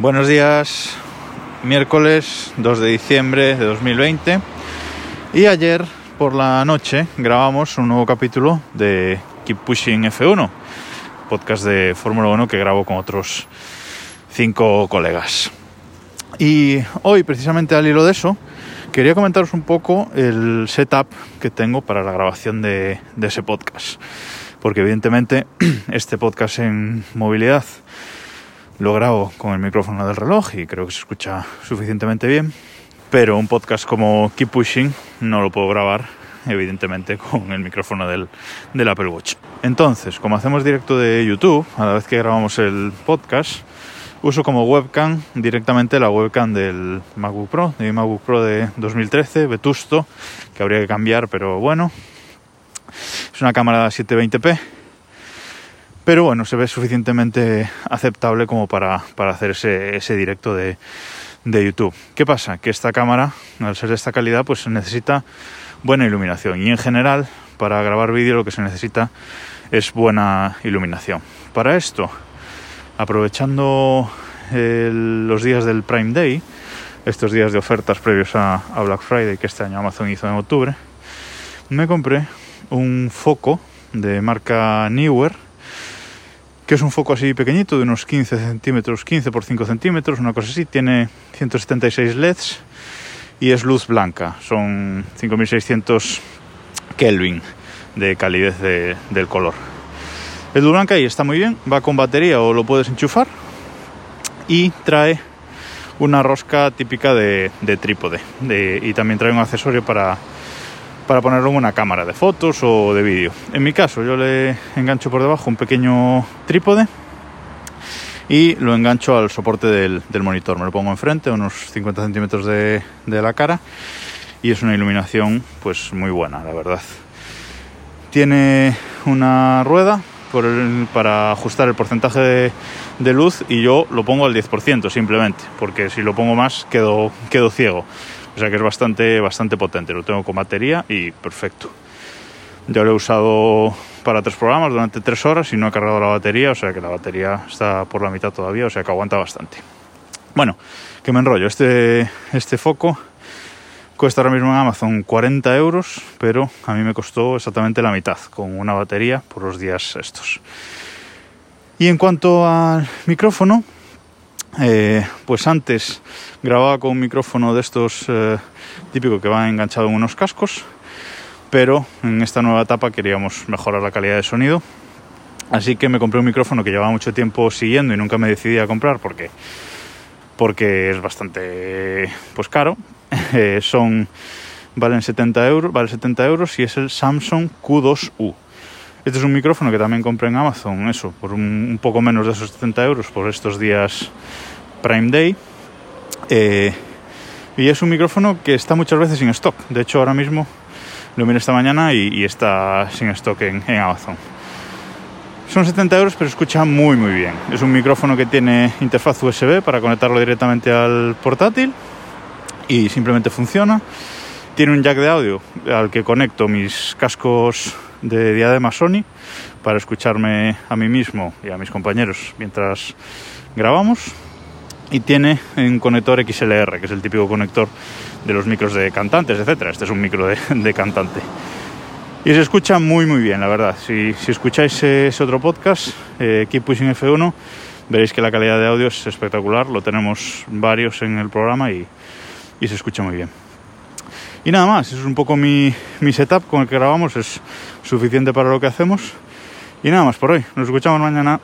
Buenos días, miércoles 2 de diciembre de 2020 y ayer por la noche grabamos un nuevo capítulo de Keep Pushing F1, podcast de Fórmula 1 que grabo con otros cinco colegas. Y hoy, precisamente al hilo de eso, quería comentaros un poco el setup que tengo para la grabación de, de ese podcast. Porque evidentemente este podcast en movilidad lo grabo con el micrófono del reloj y creo que se escucha suficientemente bien. Pero un podcast como Keep Pushing no lo puedo grabar, evidentemente, con el micrófono del, Apple Watch. Entonces, como hacemos directo de YouTube, a la vez que grabamos el podcast, uso como webcam directamente la webcam del MacBook Pro, de mi MacBook Pro de 2013, vetusto, que habría que cambiar, pero bueno. Es una cámara 720p pero bueno, se ve suficientemente aceptable como para, para hacer ese, ese directo de, de, YouTube. ¿Qué pasa? Que esta cámara, al ser de esta calidad, pues necesita buena iluminación y en general para grabar vídeo lo que se necesita es buena iluminación. Para esto, aprovechando el, los días del Prime Day, estos días de ofertas previos a, a Black Friday que este año Amazon hizo en octubre, me compré un foco de marca Newer que es un foco así pequeñito de unos 15 centímetros, 15 por 5 centímetros, una cosa así, tiene 176 LEDs y es luz blanca, son 5600 Kelvin de calidez de, del color. Es luz blanca y está muy bien, va con batería o lo puedes enchufar y trae una rosca típica de, de trípode de, y también trae un accesorio para para ponerlo en una cámara de fotos o de vídeo. En mi caso, yo le engancho por debajo un pequeño trípode y lo engancho al soporte del, monitor. Me lo pongo enfrente, unos 50 centímetros de, la cara, y es una iluminación pues muy buena, la verdad. Tiene una rueda para ajustar el porcentaje de, luz y yo lo pongo al 10% simplemente, porque si lo pongo más quedo ciego. O sea que es bastante, bastante potente. Lo tengo con batería y perfecto. Ya lo he usado para tres programas durante tres horas y no he cargado la batería, o sea que la batería está por la mitad todavía, o sea que aguanta bastante. Bueno, que me enrollo. Este, este foco cuesta ahora mismo en Amazon 40 euros, pero a mí me costó exactamente la mitad, con una batería por los días estos. Y en cuanto al micrófono, eh, pues antes grababa con un micrófono de estos eh, típico que va enganchado en unos cascos, pero en esta nueva etapa queríamos mejorar la calidad de sonido. Así que me compré un micrófono que llevaba mucho tiempo siguiendo y nunca me decidí a comprar porque, porque es bastante pues caro. Eh, son valen 70 euros, vale 70 euros y es el Samsung Q2U. Este es un micrófono que también compré en Amazon, eso, por un, un poco menos de esos 70 euros por estos días Prime Day. Eh, y es un micrófono que está muchas veces sin stock. De hecho, ahora mismo lo miré esta mañana y, y está sin stock en, en, Amazon. Son 70 euros, pero escucha muy muy bien. Es un micrófono que tiene interfaz USB para conectarlo directamente al portátil y simplemente funciona. Tiene un jack de audio al que conecto mis cascos de diadema Sony para escucharme a mí mismo y a mis compañeros mientras grabamos y tiene un conector XLR, que es el típico conector de los micros de cantantes, etcétera. Este es un micro de, cantante. Y se escucha muy muy bien, la verdad. Si, si escucháis ese otro podcast, eh, Keep Pushing F1, veréis que la calidad de audio es espectacular. Lo tenemos varios en el programa y, y se escucha muy bien. Y nada más, es un poco mi, mi setup con el que grabamos, es suficiente para lo que hacemos. Y nada más por hoy, nos escuchamos mañana.